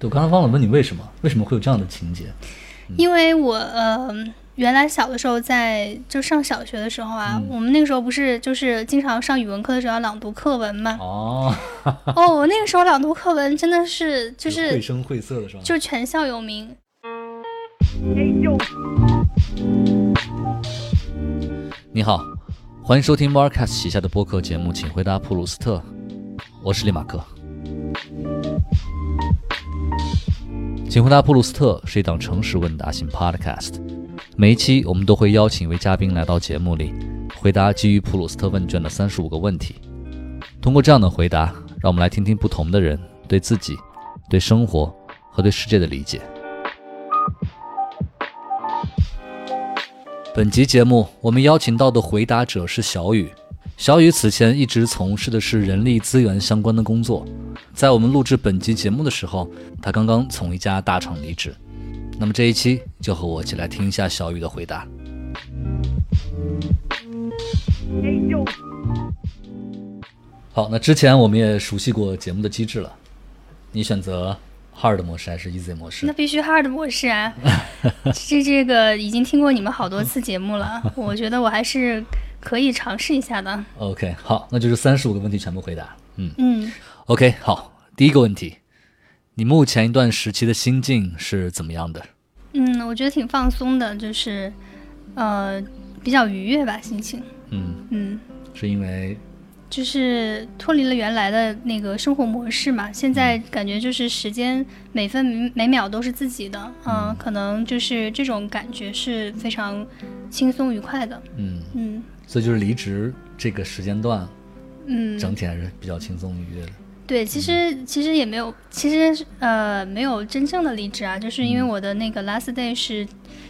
对，我刚才忘了问你为什么，为什么会有这样的情节？因为我呃，原来小的时候在就上小学的时候啊，我们那个时候不是就是经常上语文课的时候要朗读课文嘛。哦，哦，我那个时候朗读课文真的是就是绘声绘色的是吧？就全校有名。你好，欢迎收听 Marcus 旗下的播客节目，请回答普鲁斯特，我是利马克。请回答普鲁斯特是一档诚实问答型 Podcast，每一期我们都会邀请一位嘉宾来到节目里，回答基于普鲁斯特问卷的三十五个问题。通过这样的回答，让我们来听听不同的人对自己、对生活和对世界的理解。本集节目我们邀请到的回答者是小雨。小雨此前一直从事的是人力资源相关的工作，在我们录制本集节目的时候，他刚刚从一家大厂离职。那么这一期就和我一起来听一下小雨的回答。好，那之前我们也熟悉过节目的机制了，你选择 hard 模式还是 easy 模式？那必须 hard 模式啊！这这个已经听过你们好多次节目了，我觉得我还是。可以尝试一下的。OK，好，那就是三十五个问题全部回答。嗯嗯。OK，好，第一个问题，你目前一段时期的心境是怎么样的？嗯，我觉得挺放松的，就是呃比较愉悦吧，心情。嗯嗯。是因为？就是脱离了原来的那个生活模式嘛，现在感觉就是时间每分每秒都是自己的，嗯，可能就是这种感觉是非常轻松愉快的。嗯嗯。所以就是离职这个时间段，嗯，整体还是比较轻松愉悦的。对，其实其实也没有，其实呃没有真正的离职啊，就是因为我的那个 last day 是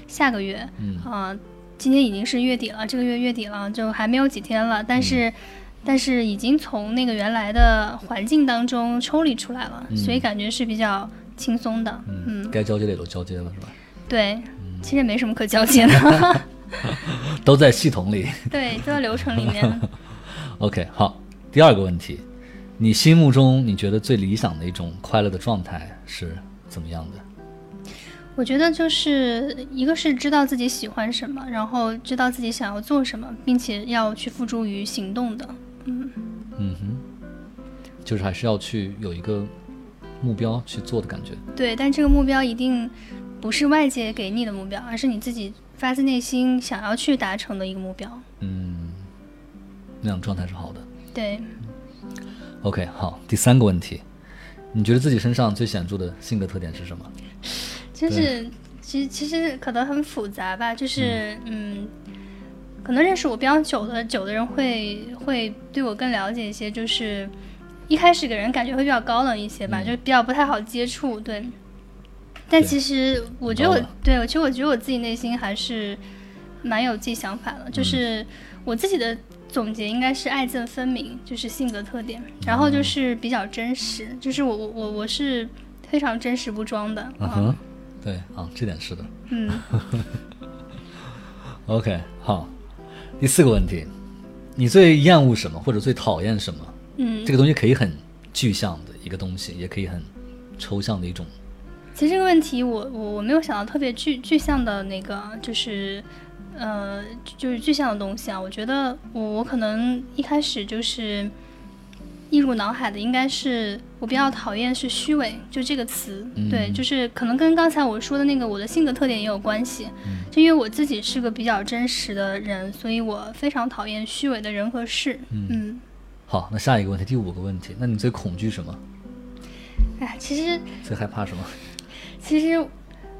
下个月，嗯啊，今天已经是月底了，这个月月底了，就还没有几天了，但是但是已经从那个原来的环境当中抽离出来了，所以感觉是比较轻松的。嗯，该交接的也都交接了，是吧？对，其实也没什么可交接的。都在系统里，对，都在流程里面。OK，好，第二个问题，你心目中你觉得最理想的一种快乐的状态是怎么样的？我觉得就是一个是知道自己喜欢什么，然后知道自己想要做什么，并且要去付诸于行动的。嗯嗯哼，就是还是要去有一个目标去做的感觉。对，但这个目标一定不是外界给你的目标，而是你自己。发自内心想要去达成的一个目标，嗯，那样状态是好的。对，OK，好，第三个问题，你觉得自己身上最显著的性格特点是什么？就是，其实其实可能很复杂吧，就是嗯，可能认识我比较久的久的人会会对我更了解一些，就是一开始给人感觉会比较高冷一些吧，就是比较不太好接触，对。但其实我觉得我对，其实我觉得我自己内心还是蛮有自己想法的，就是我自己的总结应该是爱憎分明，就是性格特点，然后就是比较真实，就是我我我我是非常真实不装的。嗯哼，对啊，这点是的。嗯。OK，好，第四个问题，你最厌恶什么或者最讨厌什么？嗯，这个东西可以很具象的一个东西，也可以很抽象的一种。其实这个问题，我我我没有想到特别具具象的那个，就是，呃，就是具象的东西啊。我觉得我我可能一开始就是映入脑海的，应该是我比较讨厌是虚伪，就这个词。对，就是可能跟刚才我说的那个我的性格特点也有关系。就因为我自己是个比较真实的人，所以我非常讨厌虚伪的人和事。嗯。好，那下一个问题，第五个问题，那你最恐惧什么？哎，其实最害怕什么？其实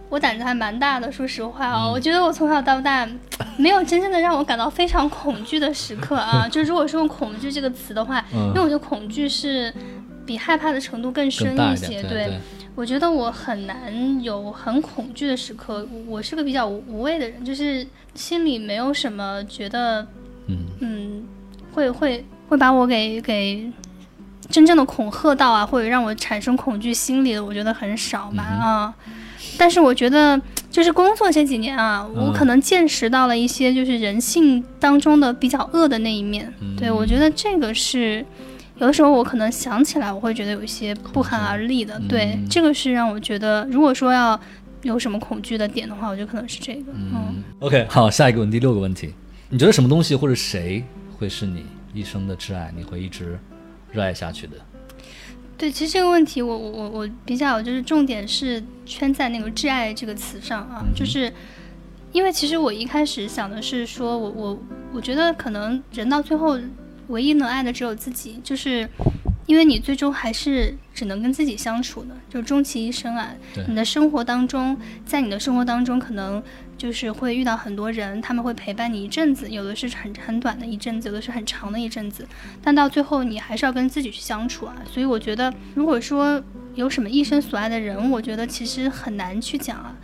我胆子还蛮大的，说实话啊，我觉得我从小到大没有真正的让我感到非常恐惧的时刻啊。就如果说用恐惧这个词的话，因为我觉得恐惧是比害怕的程度更深一些。对，我觉得我很难有很恐惧的时刻。我是个比较无畏的人，就是心里没有什么觉得，嗯嗯，会会会把我给给。真正的恐吓到啊，或者让我产生恐惧心理的，我觉得很少吧啊。但是我觉得，就是工作这几年啊，我可能见识到了一些就是人性当中的比较恶的那一面。对我觉得这个是有的时候我可能想起来，我会觉得有一些不寒而栗的。对，这个是让我觉得，如果说要有什么恐惧的点的话，我觉得可能是这个。嗯，OK，好，下一个问题，第六个问题，你觉得什么东西或者谁会是你一生的挚爱？你会一直热爱下去的？对，其实这个问题，我我我我比较就是重点是圈在那个“挚爱”这个词上啊，就是因为其实我一开始想的是说，我我我觉得可能人到最后唯一能爱的只有自己，就是因为你最终还是只能跟自己相处的，就终其一生啊，你的生活当中，在你的生活当中可能。就是会遇到很多人，他们会陪伴你一阵子，有的是很很短的一阵子，有的是很长的一阵子，但到最后你还是要跟自己去相处啊。所以我觉得，如果说有什么一生所爱的人，我觉得其实很难去讲啊。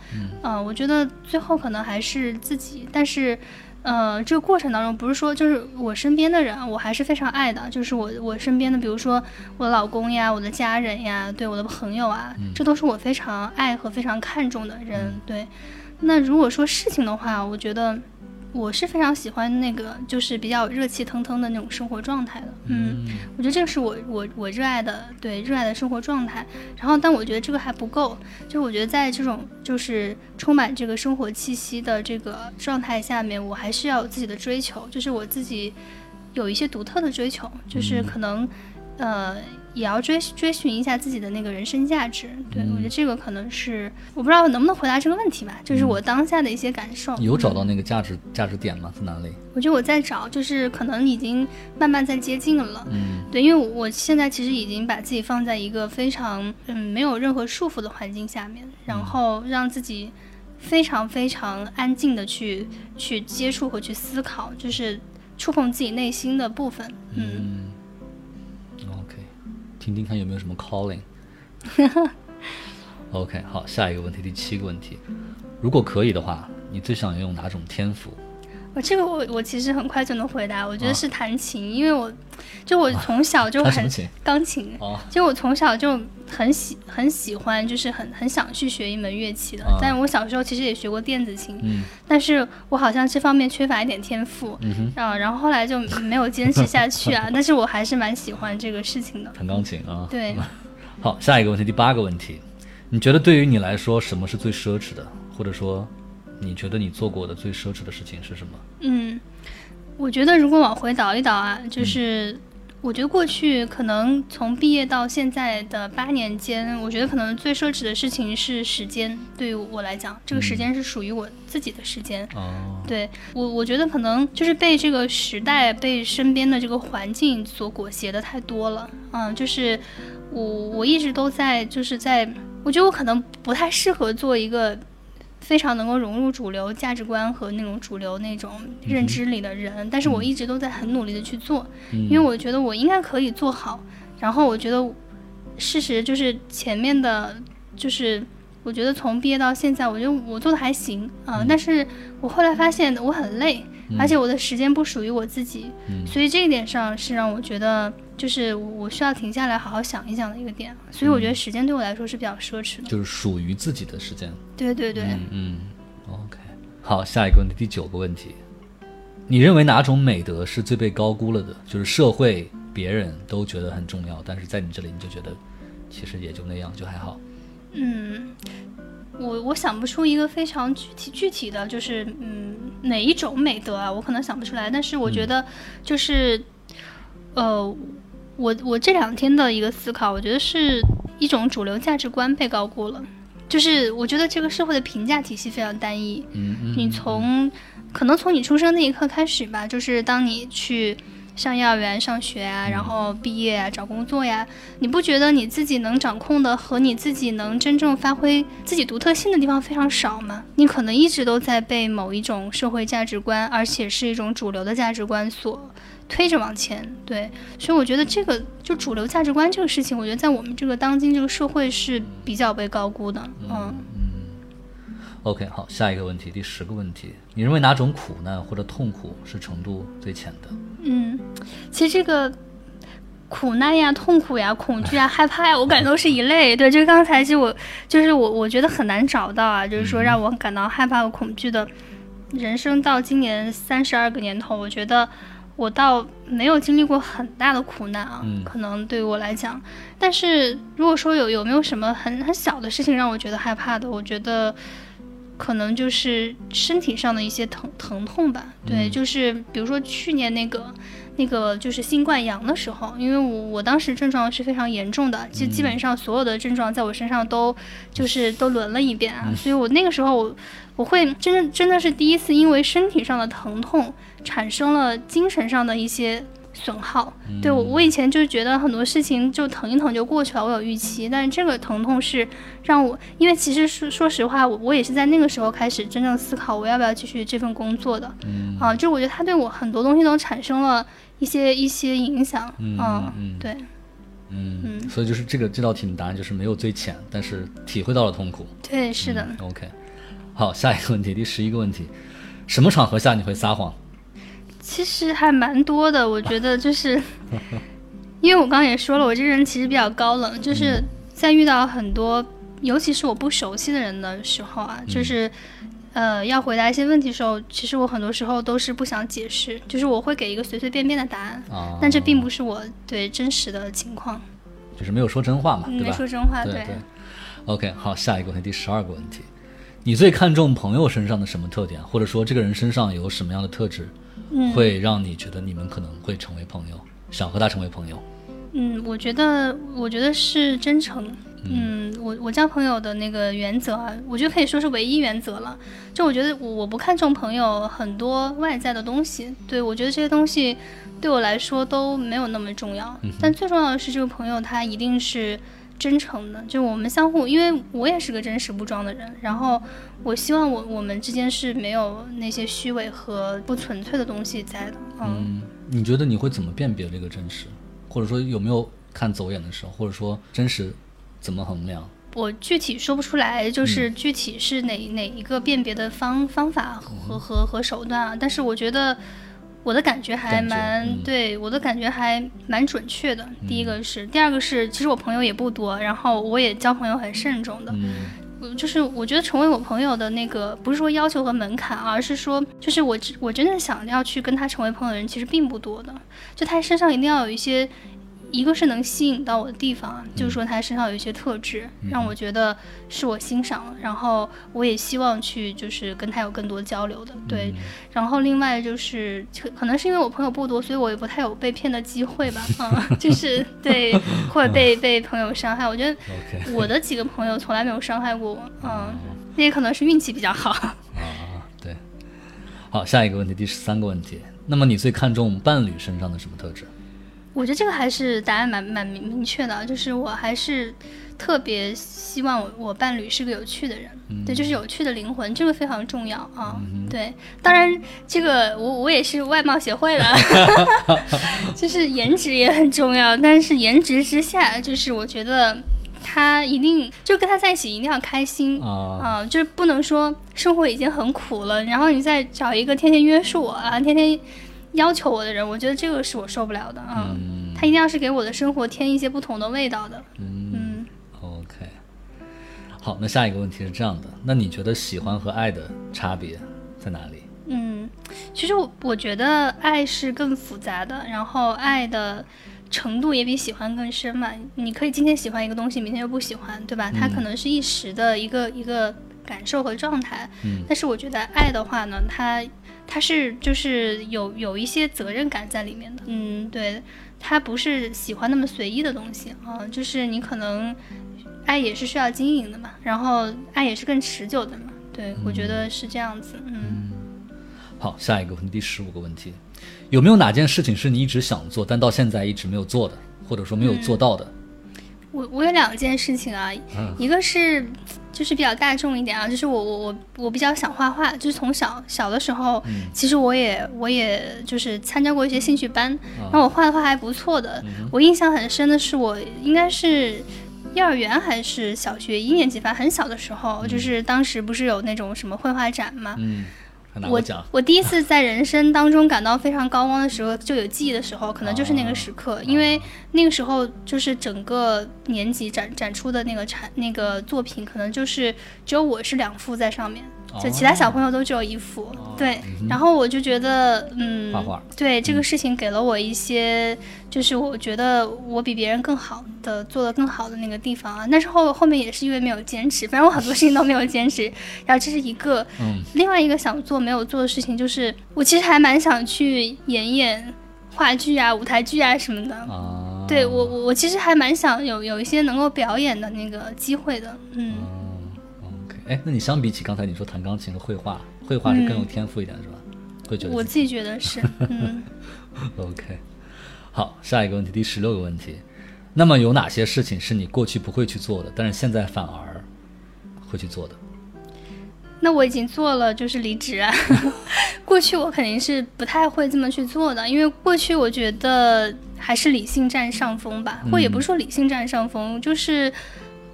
嗯，我觉得最后可能还是自己，但是，呃，这个过程当中不是说就是我身边的人，我还是非常爱的，就是我我身边的，比如说我的老公呀，我的家人呀，对我的朋友啊，这都是我非常爱和非常看重的人，对。那如果说事情的话，我觉得我是非常喜欢那个，就是比较热气腾腾的那种生活状态的。嗯，我觉得这个是我我我热爱的，对热爱的生活状态。然后，但我觉得这个还不够，就是我觉得在这种就是充满这个生活气息的这个状态下面，我还是要有自己的追求，就是我自己有一些独特的追求，就是可能呃。也要追追寻一下自己的那个人生价值，对我觉得这个可能是我不知道能不能回答这个问题吧，就是我当下的一些感受。有找到那个价值价值点吗？在哪里？我觉得我在找，就是可能已经慢慢在接近了。嗯，对，因为我现在其实已经把自己放在一个非常嗯没有任何束缚的环境下面，然后让自己非常非常安静的去去接触和去思考，就是触碰自己内心的部分。嗯。听听看有没有什么 calling。OK，好，下一个问题，第七个问题，如果可以的话，你最想用哪种天赋？我这个我我其实很快就能回答，我觉得是弹琴，因为我就我从小就很钢琴，就我从小就很喜很喜欢，就是很很想去学一门乐器的。但是我小时候其实也学过电子琴，但是我好像这方面缺乏一点天赋，啊，然后后来就没有坚持下去啊。但是我还是蛮喜欢这个事情的，弹钢琴啊。对，好，下一个问题，第八个问题，你觉得对于你来说，什么是最奢侈的，或者说？你觉得你做过的最奢侈的事情是什么？嗯，我觉得如果往回倒一倒啊，就是我觉得过去可能从毕业到现在的八年间，我觉得可能最奢侈的事情是时间。对于我来讲，这个时间是属于我自己的时间。哦，对我，我觉得可能就是被这个时代、被身边的这个环境所裹挟的太多了。嗯，就是我我一直都在，就是在，我觉得我可能不太适合做一个。非常能够融入主流价值观和那种主流那种认知里的人，但是我一直都在很努力的去做，因为我觉得我应该可以做好。然后我觉得，事实就是前面的，就是我觉得从毕业到现在，我觉得我做的还行啊。但是我后来发现我很累，而且我的时间不属于我自己，所以这一点上是让我觉得。就是我需要停下来好好想一想的一个点，所以我觉得时间对我来说是比较奢侈的，就是属于自己的时间。对对对，嗯，OK，好，下一个问题，第九个问题，你认为哪种美德是最被高估了的？就是社会、别人都觉得很重要，但是在你这里你就觉得其实也就那样，就还好。嗯，我我想不出一个非常具体具体的就是嗯哪一种美德啊，我可能想不出来，但是我觉得就是呃。我我这两天的一个思考，我觉得是一种主流价值观被高估了，就是我觉得这个社会的评价体系非常单一。嗯嗯。你从可能从你出生那一刻开始吧，就是当你去上幼儿园上学啊，然后毕业啊，找工作呀，你不觉得你自己能掌控的和你自己能真正发挥自己独特性的地方非常少吗？你可能一直都在被某一种社会价值观，而且是一种主流的价值观所。推着往前，对，所以我觉得这个就主流价值观这个事情，我觉得在我们这个当今这个社会是比较被高估的，嗯嗯。OK，好，下一个问题，第十个问题，你认为哪种苦难或者痛苦是程度最浅的？嗯，其实这个苦难呀、痛苦呀、恐惧啊、害怕呀，我感觉都是一类。对，就是刚才其实我就是我，我觉得很难找到啊，就是说让我感到害怕和恐惧的人生到今年三十二个年头，我觉得。我倒没有经历过很大的苦难啊，嗯可能对于我来讲。但是如果说有有没有什么很很小的事情让我觉得害怕的，我觉得可能就是身体上的一些疼疼痛吧。对，嗯就是比如说去年那个。那个就是新冠阳的时候，因为我我当时症状是非常严重的，就基本上所有的症状在我身上都就是都轮了一遍啊，所以我那个时候我我会真的真的是第一次因为身体上的疼痛产生了精神上的一些损耗。对我我以前就觉得很多事情就疼一疼就过去了，我有预期，但是这个疼痛是让我，因为其实说说实话，我我也是在那个时候开始真正思考我要不要继续这份工作的。嗯啊，就我觉得他对我很多东西都产生了一些一些影响。嗯对，嗯，嗯所以就是这个这道题的答案就是没有最浅，但是体会到了痛苦。对，是的。嗯 OK，好，下一个问题，第十一个问题，什么场合下你会撒谎？其实还蛮多的，我觉得就是，因为我刚刚也说了，我这个人其实比较高冷，就是在遇到很多，尤其是我不熟悉的人的时候啊，就是。呃，要回答一些问题的时候，其实我很多时候都是不想解释，就是我会给一个随随便便的答案，啊，但这并不是我对真实的情况，就是没有说真话嘛，对吧？没说真话，对对。OK，好，下一个问题，第十二个问题，你最看重朋友身上的什么特点，或者说这个人身上有什么样的特质，嗯会让你觉得你们可能会成为朋友，想和他成为朋友？嗯，我觉得，我觉得是真诚。嗯，我我交朋友的那个原则啊，我觉得可以说是唯一原则了。就我觉得我我不看重朋友很多外在的东西，对我觉得这些东西对我来说都没有那么重要。但最重要的是这个朋友他一定是真诚的，就我们相互，因为我也是个真实不装的人，然后我希望我我们之间是没有那些虚伪和不纯粹的东西在的。嗯嗯，你觉得你会怎么辨别这个真实，或者说有没有看走眼的时候，或者说真实怎么衡量？我具体说不出来，嗯就是具体是哪、哪一个辨别的方方法和和和手段啊？但是我觉得我的感觉还蛮嗯对，我的感觉还蛮准确的。第一个是，第二个是，其实我朋友也不多，然后我也交朋友很慎重的。嗯我就是我觉得成为我朋友的那个，不是说要求和门槛，而是说，就是我我真的想要去跟他成为朋友的人，其实并不多的。就他身上一定要有一些，一个是能吸引到我的地方，就是说他身上有一些特质，让我觉得是我欣赏，然后我也希望去就是跟他有更多交流的。对，然后另外就是可可能是因为我朋友不多，所以我也不太有被骗的机会吧，嗯，就是对，或者被被朋友伤害。我觉得我的几个朋友从来没有伤害过我，嗯，那也可能是运气比较好。啊，对。好，下一个问题，第十三个问题，那么你最看重伴侣身上的什么特质？我觉得这个还是答案蛮蛮明明确的，就是我还是特别希望我我伴侣是个有趣的人，对，就是有趣的灵魂，这个非常重要啊。对，当然这个我我也是外貌协会了，就是颜值也很重要，但是颜值之下，就是我觉得他一定就跟他在一起一定要开心。啊，啊、就是不能说生活已经很苦了，然后你再找一个天天约束我啊，天天要求我的人，我觉得这个是我受不了的啊。嗯他一定要是给我的生活添一些不同的味道的。嗯嗯，，OK。好，那下一个问题是这样的，那你觉得喜欢和爱的差别在哪里？嗯，其实我我觉得爱是更复杂的，然后爱的程度也比喜欢更深嘛。你可以今天喜欢一个东西，明天又不喜欢，对吧？它可能是一时的一个一个感受和状态。嗯但是我觉得爱的话呢，它它是就是有有一些责任感在里面的。嗯，对，它不是喜欢那么随意的东西啊、就是你可能爱也是需要经营的嘛，然后爱也是更持久的嘛。对，我觉得是这样子。嗯好，下一个问题，第十五个问题，有没有哪件事情是你一直想做，但到现在一直没有做的，或者说没有做到的？我我有两件事情啊，嗯一个是就是比较大众一点啊，就是我我我我比较想画画，就是从小小的时候，其实我也我也就是参加过一些兴趣班，然后我画的画还不错的。我印象很深的是，我应该是幼儿园还是小学一年级，反正很小的时候，就是当时不是有那种什么绘画展嘛，嗯，我。我第一次在人生当中感到非常高光的时候，就有记忆的时候，可能就是那个时刻，因为那个时候就是整个年级展展出的那个产那个作品，可能就是只有我是两幅在上面，就其他小朋友都只有一幅。对，然后我就觉得，嗯，画画，对这个事情给了我一些，就是我觉得我比别人更好的做的更好的那个地方啊。但是后后面也是因为没有坚持，反正我很多事情都没有坚持。然后这是一个，嗯，另外一个想做没有做的事情，就是我其实还蛮想去演演话剧啊、舞台剧啊什么的。啊。对我我我其实还蛮想有有一些能够表演的那个机会的，嗯。哎，那你相比起刚才你说弹钢琴和绘画，绘画是更有天赋一点是吧？会觉得我自己觉得是，嗯。OK，好，下一个问题，第十六个问题，那么有哪些事情是你过去不会去做的，但是现在反而会去做的？那我已经做了，就是离职啊。过去我肯定是不太会这么去做的，因为过去我觉得还是理性占上风吧，或也不是说理性占上风，就是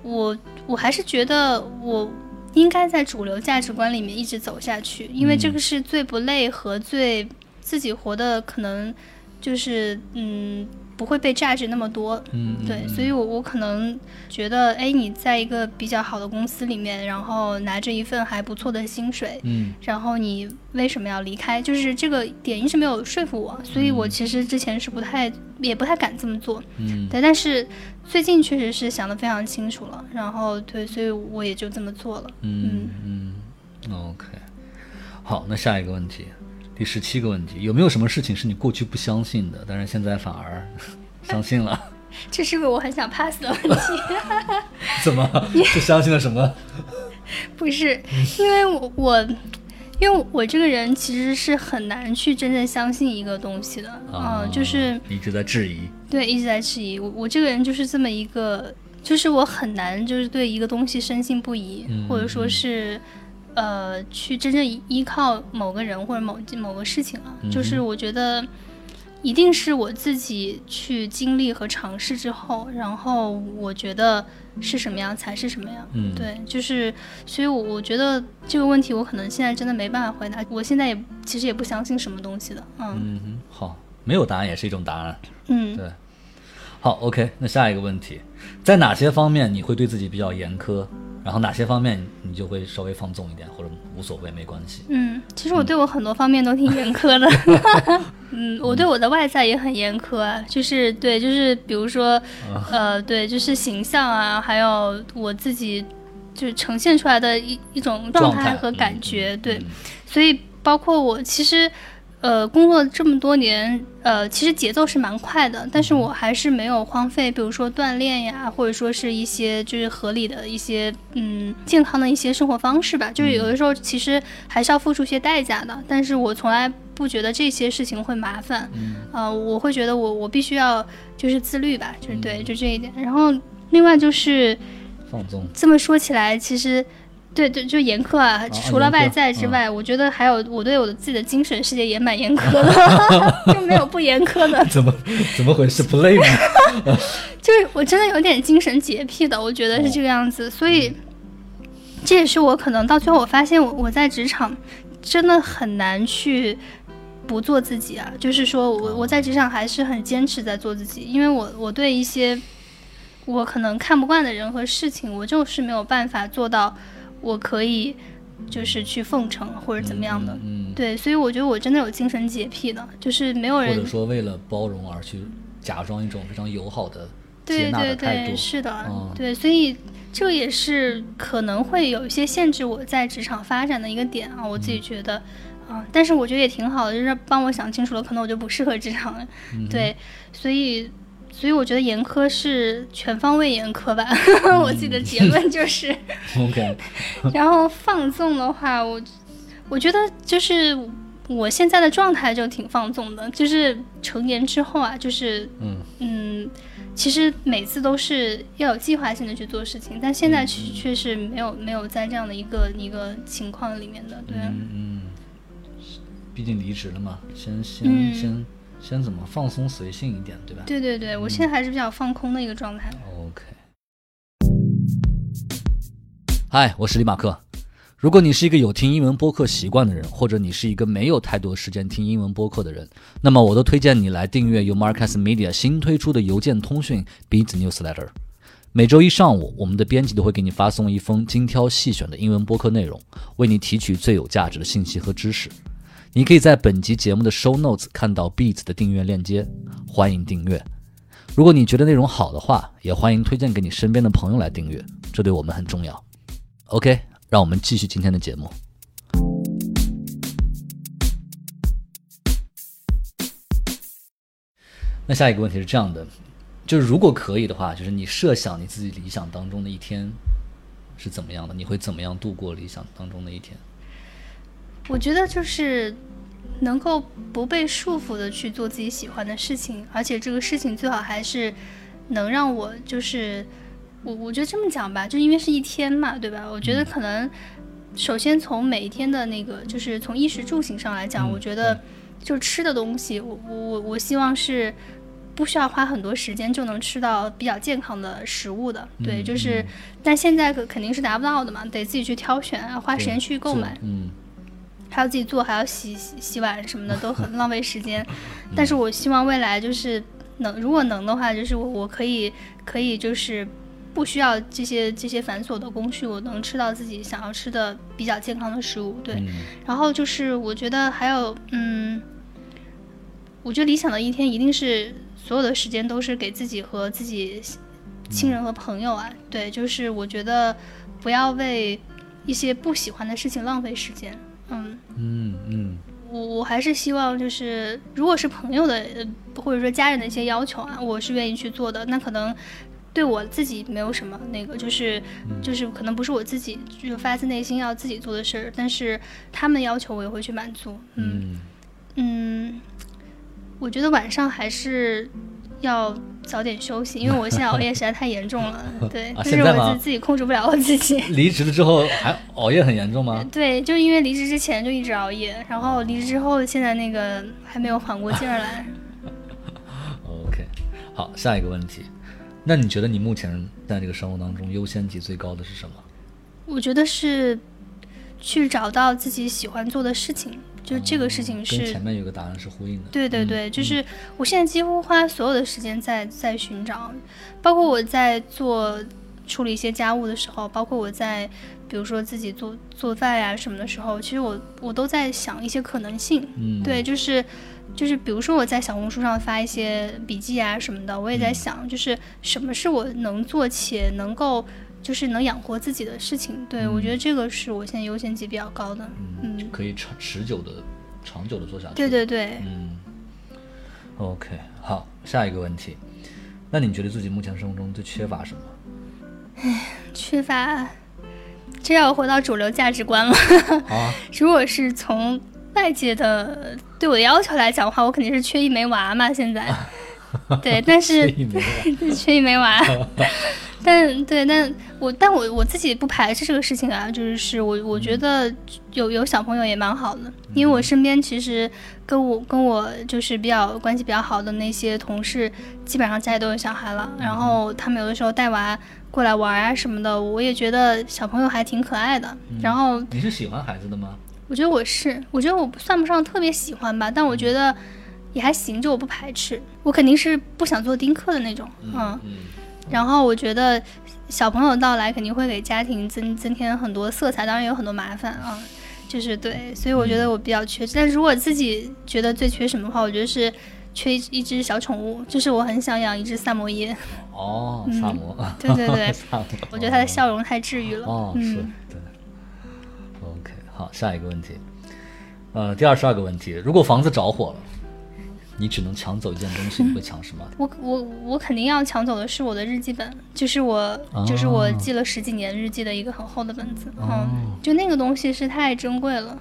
我我还是觉得我应该在主流价值观里面一直走下去，因为这个是最不累和最自己活的可能就是嗯。不会被榨取那么多，嗯，对，所以我我可能觉得，哎，你在一个比较好的公司里面，然后拿着一份还不错的薪水，嗯，然后你为什么要离开？就是这个点一直没有说服我，所以我其实之前是不太也不太敢这么做，嗯，对，但是最近确实是想的非常清楚了，然后对，所以我也就这么做了，嗯嗯，OK，好，那下一个问题。第十七个问题，有没有什么事情是你过去不相信的，但是现在反而 相信了？这是个我很想 pass 的问题。怎么？是相信了什么？不是，因为我我，因为我这个人其实是很难去真正相信一个东西的啊，就是一直在质疑。对，一直在质疑。我我这个人就是这么一个，就是我很难就是对一个东西深信不疑，或者说是。呃，去真正依靠某个人或者某某个事情啊，就是我觉得一定是我自己去经历和尝试之后，然后我觉得是什么样才是什么样。嗯，对，就是，所以，我我觉得这个问题我可能现在真的没办法回答。我现在也其实也不相信什么东西的。嗯嗯，好，没有答案也是一种答案。嗯，对。好，OK，那下一个问题，在哪些方面你会对自己比较严苛？然后哪些方面你就会稍微放纵一点，或者无所谓没关系？嗯，其实我对我很多方面都挺严苛的。嗯，我对我的外在也很严苛啊，就是对，就是比如说，呃，对，就是形象啊，还有我自己就是呈现出来的一一种状态和感觉，对，所以包括我其实。呃，工作这么多年，呃，其实节奏是蛮快的，但是我还是没有荒废，比如说锻炼呀，或者说是一些就是合理的一些嗯健康的一些生活方式吧。就是有的时候其实还是要付出一些代价的，但是我从来不觉得这些事情会麻烦。嗯，呃，我会觉得我我必须要就是自律吧，就是对，就这一点。然后另外就是放纵。这么说起来，其实。对对，就严苛啊！除了外在之外，我觉得还有我对我的自己的精神世界也蛮严苛的，就没有不严苛的。怎么怎么回事？不累吗？就是我真的有点精神洁癖的，我觉得是这个样子。所以这也是我可能到最后我发现，我我在职场真的很难去不做自己啊。就是说我我在职场还是很坚持在做自己，因为我我对一些我可能看不惯的人和事情，我就是没有办法做到。我可以，就是去奉承或者怎么样的，嗯，对，所以我觉得我真的有精神洁癖的，就是没有人或者说为了包容而去假装一种非常友好的接纳的态度，是的，对，所以这也是可能会有一些限制我在职场发展的一个点啊，我自己觉得，啊，但是我觉得也挺好的，就是帮我想清楚了，可能我就不适合职场了，对，所以。所以我觉得严苛是全方位严苛吧，我自己的结论就是。OK。然后放纵的话，我我觉得就是我现在的状态就挺放纵的，就是成年之后啊，就是嗯嗯，其实每次都是要有计划性的去做事情，但现在却却是没有没有在这样的一个一个情况里面的，对。嗯嗯。毕竟离职了嘛，先先先。先怎么放松随性一点，对吧？对对对，我现在还是比较放空的一个状态。OK。嗨，我是李马克。如果你是一个有听英文播客习惯的人，或者你是一个没有太多时间听英文播客的人，那么我都推荐你来订阅由 Marcus Media 新推出的邮件通讯 Beats Newsletter。每周一上午，我们的编辑都会给你发送一封精挑细选的英文播客内容，为你提取最有价值的信息和知识。你可以在本集节目的 show notes 看到 Beats 的订阅链接，欢迎订阅。如果你觉得内容好的话，也欢迎推荐给你身边的朋友来订阅，这对我们很重要。OK，让我们继续今天的节目。那下一个问题是这样的，就是如果可以的话，就是你设想你自己理想当中的一天是怎么样的，你会怎么样度过理想当中的一天？我觉得就是能够不被束缚的去做自己喜欢的事情，而且这个事情最好还是能让我就是我我觉得这么讲吧，就因为是一天嘛，对吧？我觉得可能首先从每一天的那个就是从衣食住行上来讲，嗯我觉得就吃的东西，我我我我希望是。不需要花很多时间就能吃到比较健康的食物的，对，嗯就是，但现在可肯定是达不到的嘛，得自己去挑选，啊花时间去购买。嗯还要自己做，还要洗洗洗碗什么的，都很 浪费时间。但是我希望未来就是能，如果能的话，就是我我可以可以就是不需要这些这些繁琐的工序，我能吃到自己想要吃的比较健康的食物。对，嗯然后就是我觉得还有嗯，我觉得理想的一天一定是所有的时间都是给自己和自己亲人和朋友啊。对，就是我觉得不要为一些不喜欢的事情浪费时间。嗯。嗯嗯我我还是希望就是，如果是朋友的呃或者说家人的一些要求啊，我是愿意去做的。那可能对我自己没有什么那个，就是就是可能不是我自己就发自内心要自己做的事儿，但是他们要求我也会去满足。嗯嗯嗯，我觉得晚上还是要早点休息，因为我现在熬夜实在太严重了。对，啊但是我自自己控制不了我自己。离职了之后还熬夜很严重吗？对，就因为离职之前就一直熬夜，然后离职之后现在那个还没有缓过劲儿来。OK，好，下一个问题，那你觉得你目前在这个生活当中优先级最高的是什么？我觉得是去找到自己喜欢做的事情，就这个事情跟是前面有个答案是呼应的。对对对，就是我现在几乎花所有的时间在在寻找，包括我在做处理一些家务的时候，包括我在比如说自己做做饭呀、什么的时候，其实我我都在想一些可能性。嗯，对，就是就是比如说我在小红书上发一些笔记啊什么的，我也在想，就是什么是我能做且能够就是能养活自己的事情。对、我觉得这个是我现在优先级比较高的。嗯，嗯，可以长持久的、长久的做下去。对对对，嗯，OK，好，下一个问题，那你觉得自己目前生活中最缺乏什么？缺乏，这要回到主流价值观了。好啊，如果是从外界的对我的要求来讲的话，我肯定是缺一枚娃嘛。现在，对，但是缺一枚娃。但对，但我但我我自己不排斥这个事情啊，就是是我我觉得有有小朋友也蛮好的，因为我身边其实跟我跟我就是比较关系比较好的那些同事，基本上家里都有小孩了，然后他们有的时候带娃过来玩啊什么的，我也觉得小朋友还挺可爱的。然后你是喜欢孩子的吗？我觉得我是，我觉得我算不上特别喜欢吧，但我觉得也还行，就我不排斥。我肯定是不想做丁克的那种，嗯。嗯然后我觉得小朋友到来肯定会给家庭增增添很多色彩，当然也有很多麻烦啊。就是对，所以我觉得我比较缺。但是如果自己觉得最缺什么的话，我觉得是缺一一只小宠物，就是我很想养一只萨摩耶。哦，萨摩，对对对萨摩，我觉得它的笑容太治愈了。哦，是嗯，对。OK，好，下一个问题，呃，第二十二个问题，如果房子着火了，你只能抢走一件东西，你会抢什么？我我我肯定要抢走的是我的日记本，就是我、就是我记了十几年日记的一个很厚的本子，哦嗯，就那个东西是太珍贵了，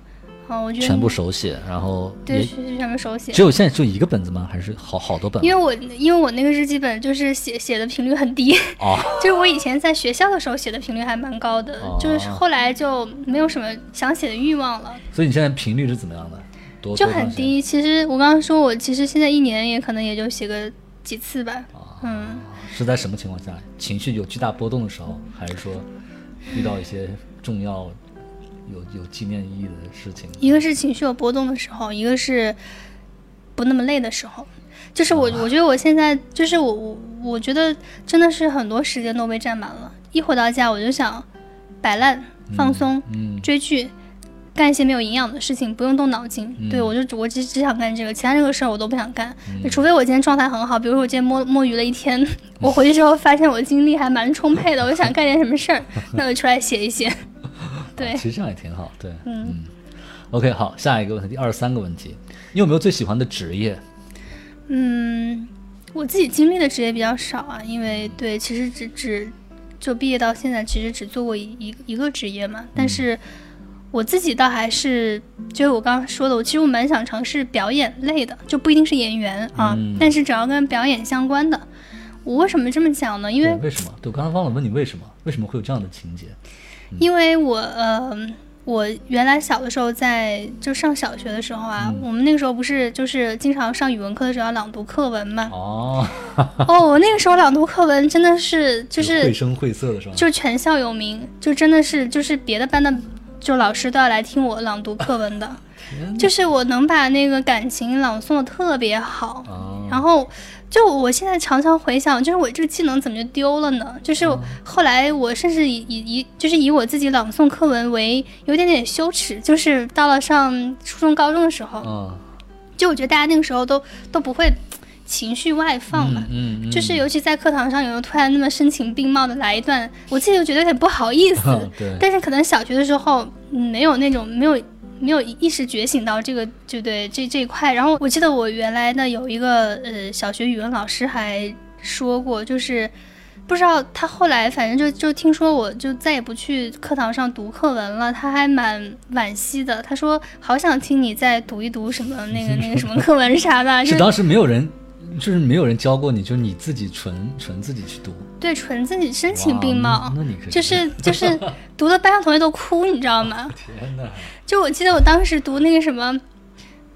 啊，我觉得全部手写，然后对，也是上面手写只。有现在就一个本子吗？还是好好多本？因为我因为我那个日记本就是写写的频率很低，哦，就是我以前在学校的时候写的频率还蛮高的，哦就是后来就没有什么想写的欲望了，所以你现在频率是怎么样的？多就很低。其实我刚刚说我其实现在一年也可能也就写个几次吧，嗯。是在什么情况下？情绪有巨大波动的时候，还是说遇到一些重要、有有纪念意义的事情？一个是情绪有波动的时候，一个是不那么累的时候。就是我，我觉得我现在就是我，我我觉得真的是很多时间都被占满了。一回到家我就想摆烂、放松、嗯追剧，干一些没有营养的事情，不用动脑筋。嗯对我就我只只想干这个，其他这个事儿我都不想干。除非我今天状态很好，比如说我今天摸摸鱼了一天，我回去之后发现我精力还蛮充沛的，我就想干点什么事儿，那我就出来写一写。对其，实这样也挺好，对，嗯 OK，好，下一个问题，第二十三个问题，你有没有最喜欢的职业？嗯，我自己经历的职业比较少啊，因为对，其实只只就毕业到现在，其实只做过一一一个职业嘛。但是我自己倒还是，就是我刚刚说的，我其实我蛮想尝试表演类的，就不一定是演员啊，嗯但是只要跟表演相关的。我为什么这么讲呢？因为为什么？对，我刚才忘了问你为什么，为什么会有这样的情节？因为我呃，我原来小的时候在就上小学的时候啊，嗯我们那个时候不是就是经常上语文课的时候要朗读课文嘛。哦，哦，我那个时候朗读课文真的是就是绘声绘色的是吧？就全校有名，就真的是就是别的班的就老师都要来听我朗读课文的，就是我能把那个感情朗诵的特别好。啊，然后，就我现在常常回想，就是我这个技能怎么就丢了呢？就是后来我甚至以以以就是以我自己朗诵课文为有点点羞耻，就是到了上初中高中的时候，啊，就我觉得大家那个时候都都不会情绪外放嘛。嗯嗯，就是尤其在课堂上，有人突然那么声情并茂的来一段，我自己就觉得有点不好意思。嗯对，但是可能小学的时候，嗯没有那种没有没有意识觉醒到这个，就对这这一块。然后我记得我原来呢有一个呃小学语文老师还说过，就是不知道他后来反正就就听说我就再也不去课堂上读课文了，他还蛮惋惜的。他说好想听你再读一读什么那个那个什么课文啥的，就是当时没有人，就是没有人教过你，就是你自己纯纯自己去读，对纯自己声情并茂。那那你可就是就是 读的班上同学都哭，你知道吗？天哪，就我记得我当时读那个什么，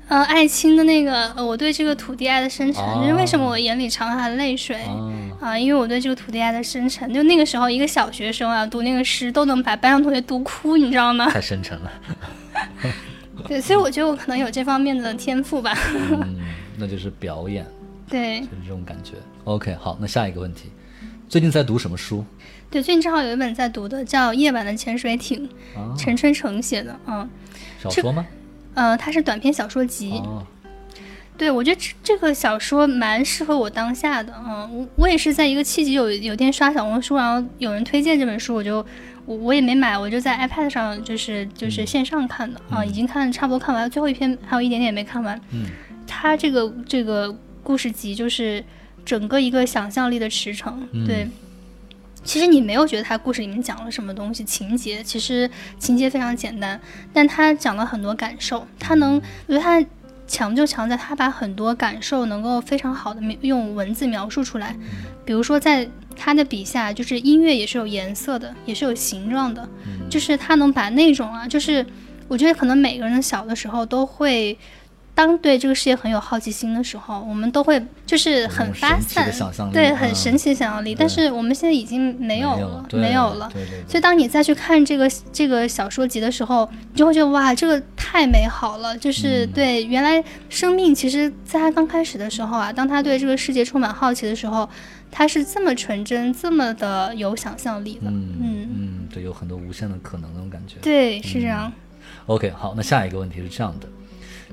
呃，艾青的那个，呃，我对这个土地爱的深沉，哦就是为什么我眼里常含泪水啊、啊，因为我对这个土地爱的深沉。就那个时候，一个小学生啊，读那个诗都能把班上同学读哭，你知道吗？太深沉了，对，所以我觉得我可能有这方面的天赋吧。嗯，那就是表演，对就是这种感觉。OK，好，那下一个问题，最近在读什么书对，最近正好有一本在读的，叫《夜晚的潜水艇》，啊？陈春成写的，嗯，小说吗？呃，它是短篇小说集。哦，对，我觉得这这个小说蛮适合我当下的，嗯，我我也是在一个契机有有天刷小红书，然后有人推荐这本书，我就我我也没买，我就在 iPad 上就是就是线上看的啊，已经看差不多看完，最后一篇还有一点点没看完。嗯，他这个这个故事集就是整个一个想象力的驰骋，嗯对。其实你没有觉得他故事里面讲了什么东西，情节其实情节非常简单，但他讲了很多感受，他能，我觉得他强就强在他把很多感受能够非常好的用文字描述出来，比如说在他的笔下，就是音乐也是有颜色的，也是有形状的，就是他能把那种啊，就是我觉得可能每个人小的时候都会。当对这个世界很有好奇心的时候，我们都会就是很发散对，嗯很神奇的想象力。但是我们现在已经没有了，没有了。所以当你再去看这个这个小说集的时候，你就会觉得哇，这个太美好了。就是、嗯对，原来生命其实在他刚开始的时候啊，当他对这个世界充满好奇的时候，他是这么纯真，这么的有想象力的。嗯嗯嗯，对，有很多无限的可能那种感觉。对，是这样。OK，好，那下一个问题是这样的，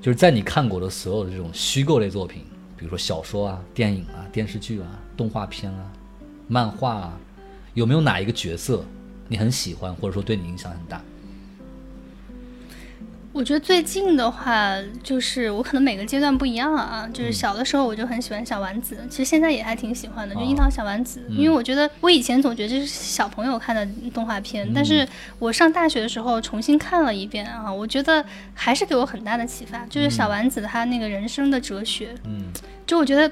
就是在你看过的所有的这种虚构类作品，比如说小说啊、电影啊、电视剧啊、动画片啊、漫画啊，有没有哪一个角色你很喜欢，或者说对你影响很大？我觉得最近的话，就是我可能每个阶段不一样啊。就是小的时候我就很喜欢小丸子，其实现在也还挺喜欢的，就哦樱桃小丸子。嗯因为我觉得我以前总觉得这是小朋友看的动画片，但是我上大学的时候重新看了一遍啊，我觉得还是给我很大的启发。就是小丸子他那个人生的哲学，嗯就我觉得。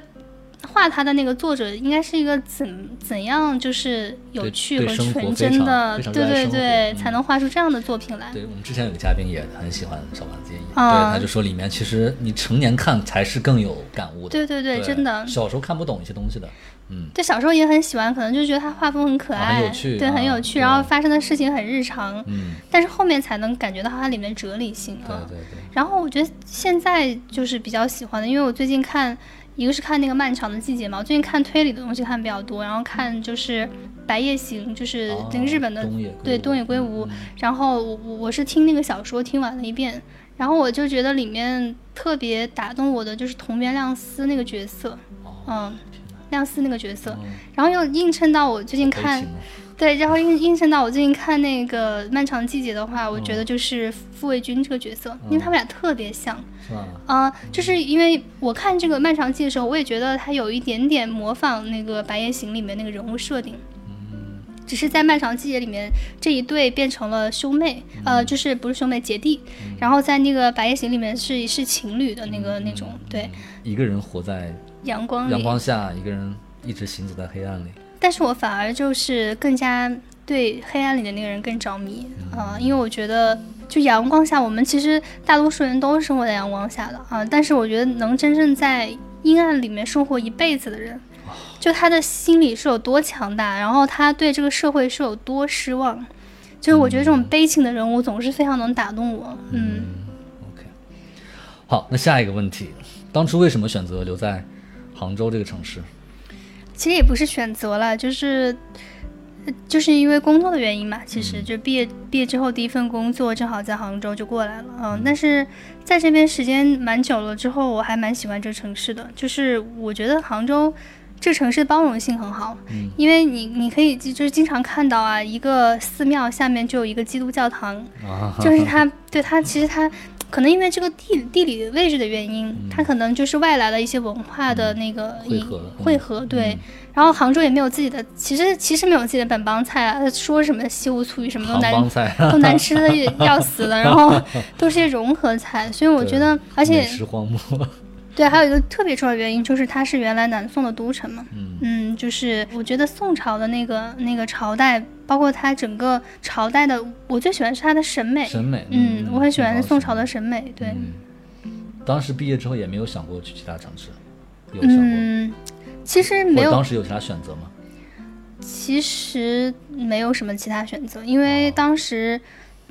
画他的那个作者应该是一个怎怎样就是有趣和纯真的，对对对，嗯才能画出这样的作品来。对我们之前有个嘉宾也很喜欢小丸子，也啊对，他就说里面其实你成年看才是更有感悟的。对对对，真的。小时候看不懂一些东西的，嗯，对，小时候也很喜欢，可能就觉得他画风很可啊爱，很有趣对，很啊有趣，然后发生的事情很日常，嗯，但是后面才能感觉到它里面哲理性啊。对对对，然后我觉得现在就是比较喜欢的，因为我最近看一个是看那个漫长的季节嘛，我最近看推理的东西看比较多，然后看就是《白夜行》，就是那个日本的、对东野圭吾，然后我我我是听那个小说听完了一遍，然后我就觉得里面特别打动我的就是桐原亮司那个角色，嗯，亮司那个角色，然后又映衬到我最近看对，然后映映衬到我最近看那个《漫长季节》的话，我觉得就是傅卫军这个角色，因为他们俩特别像。是吧？啊、就是因为我看这个《漫长季》的时候，我也觉得他有一点点模仿那个《白夜行》里面那个人物设定。只是在《漫长季节》里面，这一对变成了兄妹，呃，就是不是兄妹姐弟，然后在那个《白夜行》里面是是情侣的那个那种，对，一个人活在阳光。阳光下，一个人一直行走在黑暗里。但是我反而就是更加对黑暗里的那个人更着迷啊、因为我觉得就阳光下，我们其实大多数人都是生活在阳光下的啊、但是我觉得能真正在阴暗里面生活一辈子的人，就他的心理是有多强大，然后他对这个社会是有多失望。就是我觉得这种悲情的人物总是非常能打动我，嗯，OK，好，那下一个问题，当初为什么选择留在杭州这个城市？其实也不是选择了，就是呃就是因为工作的原因嘛。其实就毕业毕业之后第一份工作正好在杭州就过来了，嗯，但是在这边时间蛮久了之后，我还蛮喜欢这个城市的。就是我觉得杭州这个城市的包容性很好，因为你你可以就就是经常看到啊，一个寺庙下面就有一个基督教堂，啊，就是它，对它，其实它可能因为这个地地理位置的原因，它可能就是外来的一些文化的那个一汇合对。然后杭州也没有自己的，其实其实没有自己的本帮菜啊，说什么西湖醋鱼什么都难，都难吃的 要死了，然后都是些融合菜，所以我觉得，而且美食荒漠。对，还有一个特别重要的原因就是它是原来南宋的都城嘛，嗯就是我觉得宋朝的那个那个朝代，包括它整个朝代的，我最喜欢是它的审美，审美，嗯，我很喜欢宋朝的审美，对，嗯，当时毕业之后也没有想过去其他城市，有想过？嗯，其实没有当，时有其他选择吗？其实没有什么其他选择，因为当时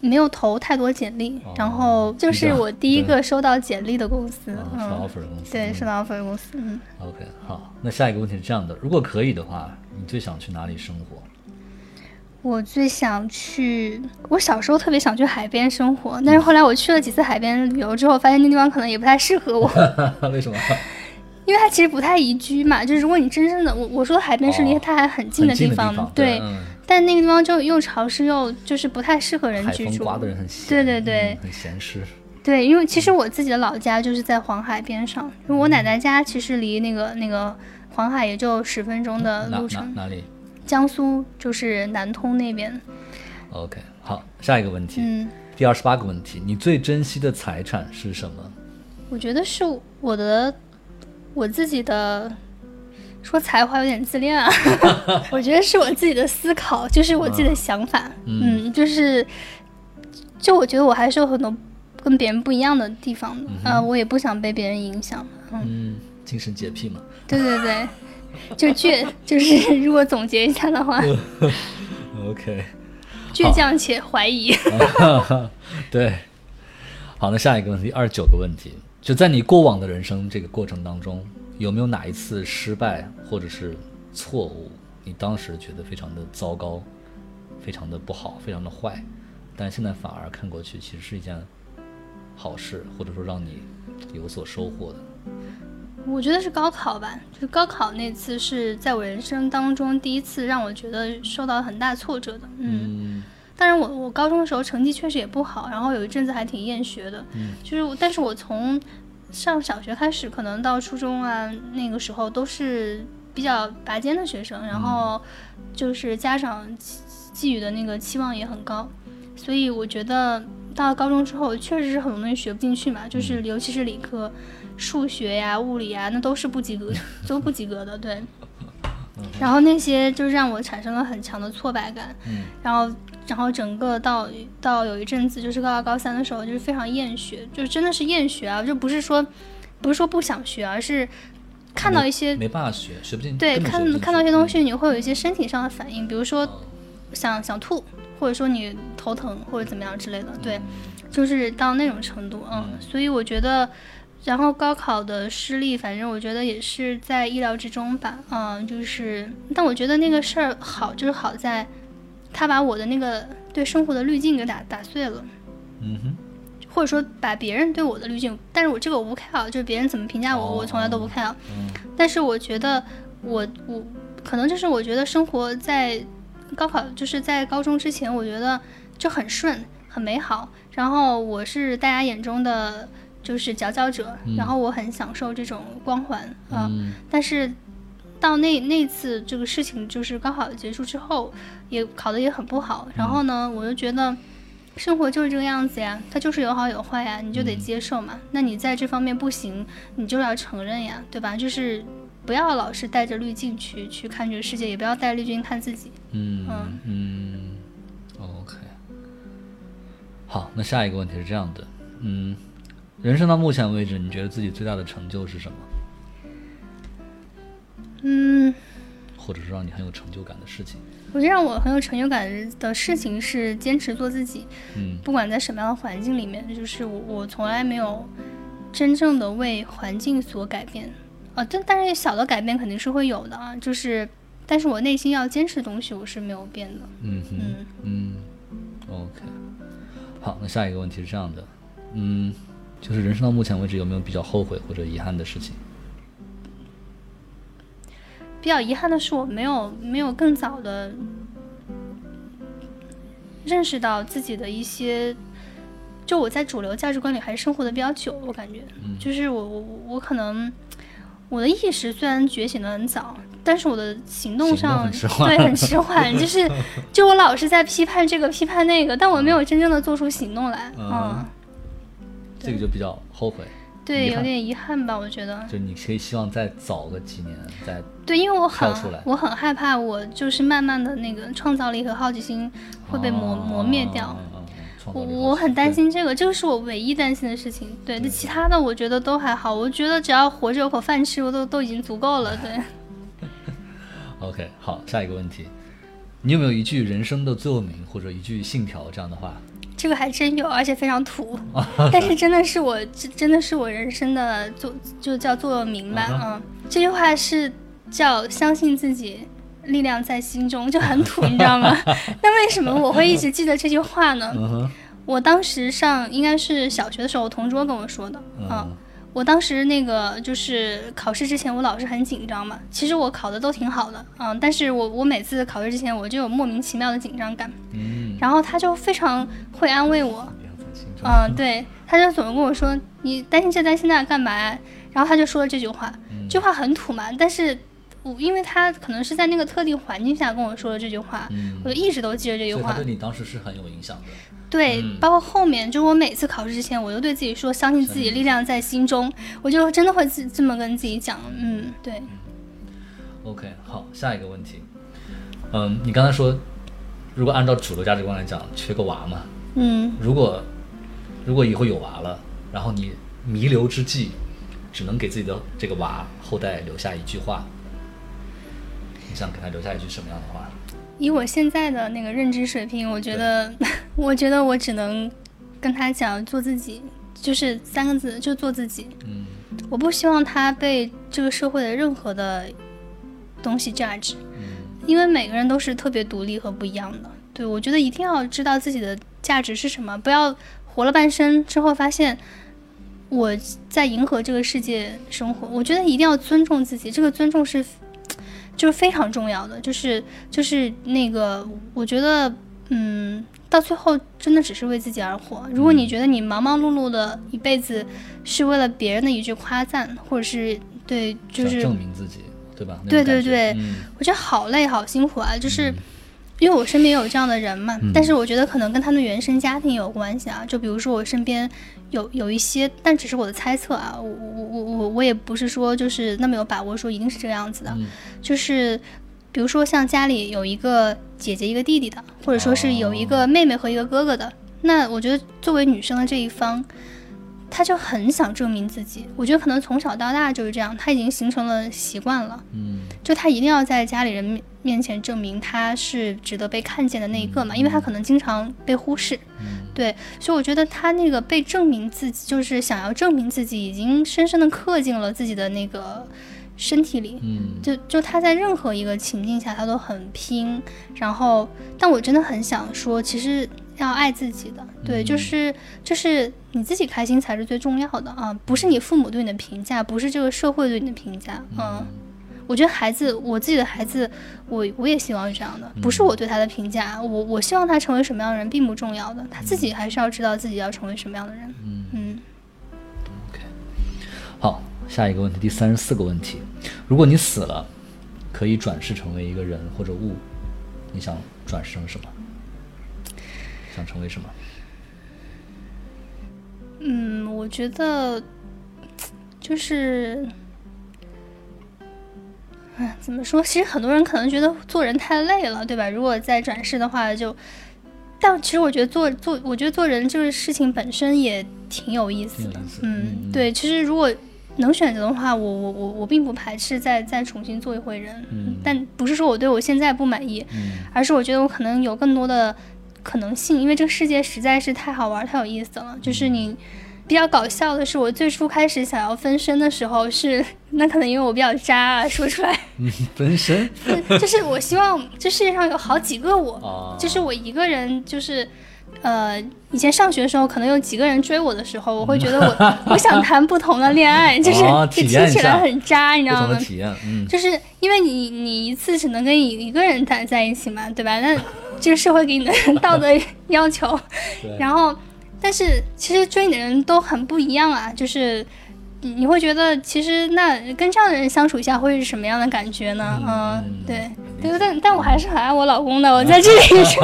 没有投太多简历，哦然后就是我第一个收到简历的公司，啊，是嗯，offer 的公司。对，嗯收到 offer 的公司，嗯，OK，好，那下一个问题是这样的：如果可以的话，你最想去哪里生活？我最想去，我小时候特别想去海边生活，但是后来我去了几次海边旅游之后，发现那地方可能也不太适合我，为什么？因为它其实不太宜居嘛。就是如果你真正的我我说的海边是离哦它还很近的很近的方，方，对，嗯但那个地方就又潮湿又就是不太适合人居住。风刮的人很闲，对对对嗯很闲适。对，因为其实我自己的老家就是在黄海边上，因为我奶奶家其实离那个那个黄海也就十分钟的路程，哪里江苏就是南通那边。？OK，好，下一个问题，嗯，第二十八个问题，你最珍惜的财产是什么？我觉得是我的我自己的。说才华有点自恋啊，我觉得是我自己的思考，就是我自己的想法，嗯嗯，就是，就我觉得我还是有很多跟别人不一样的地方的，呃，我也不想被别人影响，嗯，嗯，精神洁癖嘛。对对对，就倔，就是 如果总结一下的话，OK，倔强且怀疑。对。好，那下一个问题，二十九个问题，就在你过往的人生这个过程当中，有没有哪一次失败或者是错误，你当时觉得非常的糟糕，非常的不好，非常的坏，但现在反而看过去其实是一件好事，或者说让你有所收获的。我觉得是高考吧，就是高考那次是在我人生当中第一次让我觉得受到很大挫折的。嗯，嗯当然我我高中的时候成绩确实也不好，然后有一阵子还挺厌学的。嗯，就是我，但是我从上小学开始，可能到初中啊那个时候都是比较拔尖的学生，然后就是家长寄寄予的那个期望也很高，所以我觉得到了高中之后，确实是很多东西学不进去嘛，就是尤其是理科，数学呀、物理呀，那都是不及格，都不及格的，对。然后那些就让我产生了很强的挫败感，嗯。然后然后整个到到有一阵子就是高二高三的时候，就是非常厌学，就真的是厌学啊，就不是说不是说不想学，而是看到一些没办法学，学不进。对看看到一些东西，你会有一些身体上的反应，比如说哦想想吐，或者说你头疼或者怎么样之类的，对，就是到那种程度，嗯，所以我觉得然后高考的失利，反正我觉得也是在意料之中吧。嗯，就是，但我觉得那个事儿好，就是好在，他把我的那个对生活的滤镜给打打碎了，嗯哼，或者说把别人对我的滤镜，但是我这个我不 care，就是别人怎么评价我，哦我从来都不 care。嗯但是我觉得我我可能就是我觉得生活在高考就是在高中之前，我觉得就很顺很美好。然后我是大家眼中的就是佼佼者，嗯然后我很享受这种光环啊、嗯但是到那那次这个事情就是高考结束之后，也考的也很不好。然后呢，我就觉得。生活就是这个样子呀，它就是有好有坏呀，你就得嗯接受嘛。那你在这方面不行，你就要承认呀，对吧？就是不要老是带着滤镜去去看这个世界，也不要带滤镜看自己。嗯嗯嗯，OK。好，那下一个问题是这样的，嗯，人生到目前为止，你觉得自己最大的成就是什么？嗯，或者是让你很有成就感的事情？我觉得让我很有成就感的事情是坚持做自己，嗯不管在什么样的环境里面，就是我我从来没有真正的为环境所改变。啊，但但是小的改变肯定是会有的啊，就是，但是我内心要坚持的东西我是没有变的。嗯哼嗯嗯，OK。好，那下一个问题是这样的，嗯，就是人生到目前为止有没有比较后悔或者遗憾的事情？比较遗憾的是，我没有没有更早的认识到自己的一些，就我在主流价值观里还是生活的比较久，我感觉，嗯。就是我我我可能我的意识虽然觉醒的很早，但是我的行动上很对很迟缓，就是 就我老是在批判这个批判那个，但我没有真正的做出行动来，嗯。嗯，这个就比较后悔，对，有点遗憾吧，我觉得。就你可以希望再早个几年，再对，因为我很我很害怕，我就是慢慢的那个创造力和好奇心会被磨、磨灭掉。我我很担心这个，这个是我唯一担心的事情。对，那其他的我觉得都还好，我觉得只要活着有口饭吃，我都都已经足够了。对，OK，好，下一个问题，你有没有一句人生的座右铭或者一句信条这样的话？这个还真有，而且非常土，但是真的是我真真的是我人生的座就叫座右铭吧。嗯嗯，这句话是叫相信自己。力量在心中就很土，你知道吗？那为什么我会一直记得这句话呢？我当时上应该是小学的时候，我同桌跟我说的。嗯嗯，我当时那个就是考试之前，我老是很紧张嘛。其实我考的都挺好的，嗯，但是我我每次考试之前，我就有莫名其妙的紧张感。嗯，然后他就非常会安慰我。嗯，对，他就总是跟我说你担心这担心那干嘛呀？然后他就说了这句话，嗯这句话很土嘛，但是我因为他可能是在那个特定环境下跟我说的这句话，嗯我就一直都记着这句话他对。你当时是很有影响的。对，嗯包括后面，就是我每次考试之前，我都对自己说，相信自己，力量在心中。我就真的会自这么跟自己讲，嗯，对，OK，好，下一个问题，嗯，你刚才说，如果按照主流价值观来讲，缺个娃嘛，嗯，如果如果以后有娃了，然后你弥留之际，只能给自己的这个娃后代留下一句话，你想给他留下一句什么样的话？以我现在的那个认知水平，我觉得，我觉得我只能跟他讲做自己，就是三个字，就做自己。嗯我不希望他被这个社会的任何的东西 judge，嗯因为每个人都是特别独立和不一样的。对我觉得一定要知道自己的价值是什么，不要活了半生之后发现我在迎合这个世界生活。我觉得一定要尊重自己，这个尊重是就是非常重要的，就是就是那个，我觉得嗯。到最后，真的只是为自己而活。如果你觉得你忙忙碌碌的一辈子是为了别人的一句夸赞，或者是对，就是证明自己，对吧？对对对嗯我觉得好累好辛苦啊，就是。因为我身边有这样的人嘛，嗯。但是我觉得可能跟他们原生家庭有关系啊。就比如说我身边有有一些，但只是我的猜测啊，我我我我我也不是说就是那么有把握说一定是这个样子的，嗯。就是比如说像家里有一个姐姐一个弟弟的，或者说是有一个妹妹和一个哥哥的，那我觉得作为女生的这一方，她就很想证明自己。我觉得可能从小到大就是这样，他已经形成了习惯了。嗯就他一定要在家里人面面前证明他是值得被看见的那一个嘛，因为他可能经常被忽视。嗯对，所以我觉得他那个被证明自己，就是想要证明自己，已经深深的刻进了自己的那个身体里。嗯就就他在任何一个情境下，他都很拼。然后，但我真的很想说，其实要爱自己的，对，就是就是你自己开心才是最重要的啊，不是你父母对你的评价，不是这个社会对你的评价，嗯。我觉得孩子，我自己的孩子，我我也希望是这样的，不是我对他的评价，我我希望他成为什么样的人并不重要的，他自己还是要知道自己要成为什么样的人。嗯嗯，，OK，好，下一个问题，第三十四个问题，如果你死了，可以转世成为一个人或者物，你想转世成什么？想成为什么？嗯，我觉得就是，哎，怎么说？其实很多人可能觉得做人太累了，对吧？如果再转世的话就，但其实我觉得做做，我觉得做人这个事情本身也挺有意思的嗯嗯，对，其实如果能选择的话，我我我我并不排斥再再重新做一回人，嗯但不是说我对我现在不满意，嗯而是我觉得我可能有更多的可能性，因为这个世界实在是太好玩、太有意思了。就是你比较搞笑的是，我最初开始想要分身的时候是，那可能因为我比较渣啊，说出来，嗯，分身 就是我希望这世界上有好几个我，啊，就是我一个人就是。呃，以前上学的时候，可能有几个人追我的时候，我会觉得我我想 谈不同的恋爱，就是听起来很渣，你知道吗？体验，嗯，就是因为你你一次只能跟一一个人谈在一起嘛，对吧？那这个社会给你的道德要求，然后但是其实追你的人都很不一样啊，就是你你会觉得其实那跟这样的人相处一下会是什么样的感觉呢？嗯对。对，但但我还是很爱我老公的。我 在这里是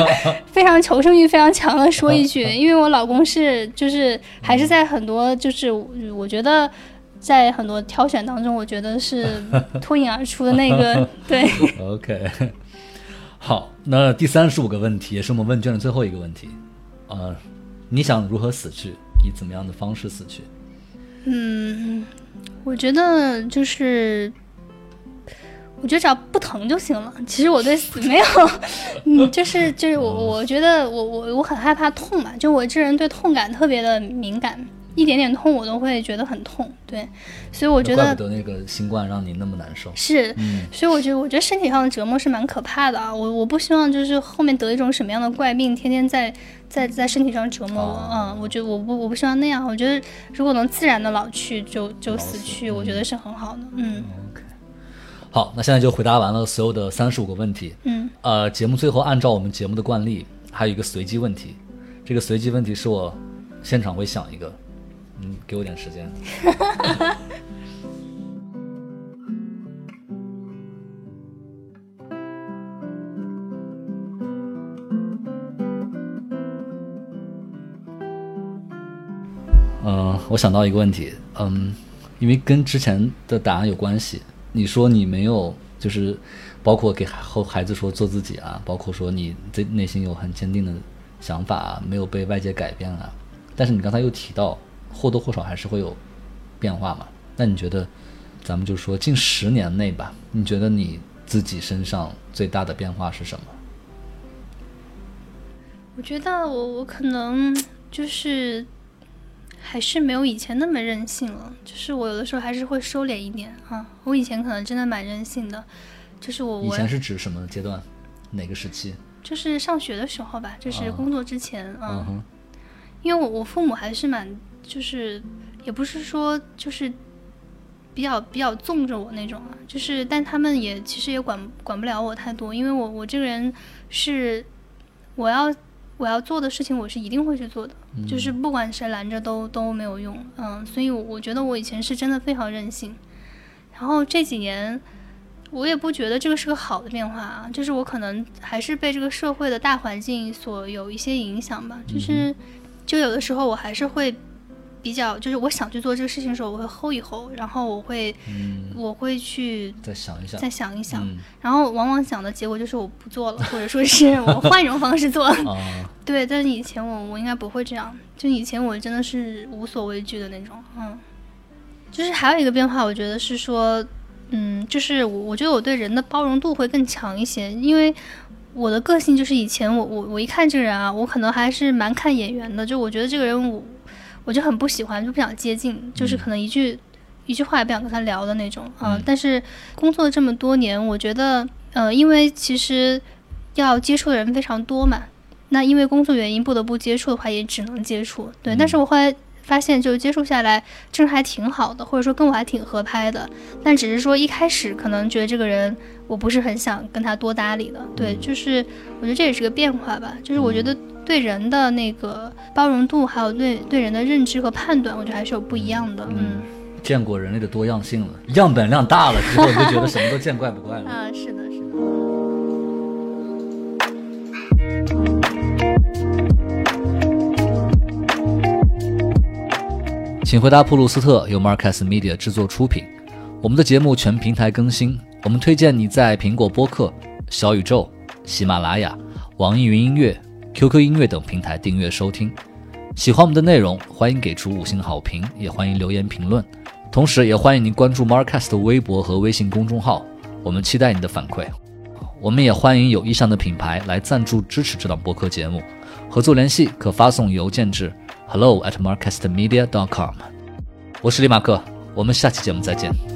非常求生欲非常强的说一句，因为我老公是就是还是在很多就是我觉得在很多挑选当中，我觉得是 脱颖而出的那个。对，OK，好，那第三十五个问题也是我们问卷的最后一个问题，呃，你想如何死去？以怎么样的方式死去？嗯，我觉得就是。我觉得只要不疼就行了。其实我对死没有，嗯，就是就是我我觉得我我我很害怕痛嘛，就我这人对痛感特别的敏感，一点点痛我都会觉得很痛。对，所以我觉得怪得不得那个新冠让你那么难受。是，嗯所以我觉得我觉得身体上的折磨是蛮可怕的啊。我我不希望就是后面得一种什么样的怪病，天天在在在身体上折磨我。哦嗯，我觉得我不我不希望那样。我觉得如果能自然的老去就就老死死去，我觉得是很好的。嗯 OK，好，那现在就回答完了所有的三十五个问题。嗯呃，节目最后按照我们节目的惯例，还有一个随机问题。这个随机问题是我现场会想一个，嗯，给我点时间。嗯，我想到一个问题，嗯，因为跟之前的答案有关系。你说你没有，就是包括给后孩子说做自己啊，包括说你在内心有很坚定的想法啊，没有被外界改变啊。但是你刚才又提到，或多或少还是会有变化嘛。那你觉得，咱们就说近十年内吧，你觉得你自己身上最大的变化是什么？我觉得我我可能就是还是没有以前那么任性了，就是我有的时候还是会收敛一点啊。我以前可能真的蛮任性的，就是我我以前是指什么阶段，哪个时期？就是上学的时候吧，就是啊工作之前，嗯哼，因为我我父母还是蛮就是也不是说就是比较比较纵着我那种啊，就是但他们也其实也管管不了我太多，因为我我这个人是我要我要做的事情我是一定会去做的，就是不管谁拦着都都没有用，嗯，所以我我觉得我以前是真的非常任性，然后这几年。我也不觉得这个是个好的变化啊，就是我可能还是被这个社会的大环境所有一些影响吧，就是就有的时候我还是会比较，就是我想去做这个事情的时候，我会 hold 一 hold，然后我会嗯，我会去再想一想再。想一想，嗯然后往往想的结果就是我不做了，或者说是 我换一种方式做。啊，对，但是以前我我应该不会这样，就以前我真的是无所畏惧的那种，嗯。就是还有一个变化，我觉得是说，嗯，就是我我觉得我对人的包容度会更强一些，因为我的个性就是以前我我我一看这个人啊，我可能还是蛮看眼缘的，就我觉得这个人我我就很不喜欢，就不想接近，就是可能一句、一句话也不想跟他聊的那种啊、嗯但是工作了这么多年，我觉得呃，因为其实要接触的人非常多嘛，那因为工作原因不得不接触的话，也只能接触。对，嗯但是我后来发现，就是接触下来，真的还挺好的，或者说跟我还挺合拍的。但只是说一开始可能觉得这个人我不是很想跟他多搭理的。对，就是我觉得这也是个变化吧。就是我觉得对人的那个包容度，还有对对人的认知和判断，我觉得还是有不一样的。嗯见过人类的多样性了，样本量大了之后，你就觉得什么都见怪不怪了。啊，是的，是的。请回答普鲁斯特由 Marcus Media 制作出品。我们的节目全平台更新，我们推荐你在苹果播客、小宇宙、喜马拉雅、网易云音乐、QQ 音乐等平台订阅收听。喜欢我们的内容，欢迎给出五星好评，也欢迎留言评论。同时，也欢迎您关注 Marcus 的微博和微信公众号，我们期待你的反馈。我们也欢迎有意向的品牌来赞助支持这档播客节目，合作联系可发送邮件至 hello at marcastmedia.com。我是李马克，我们下期节目再见。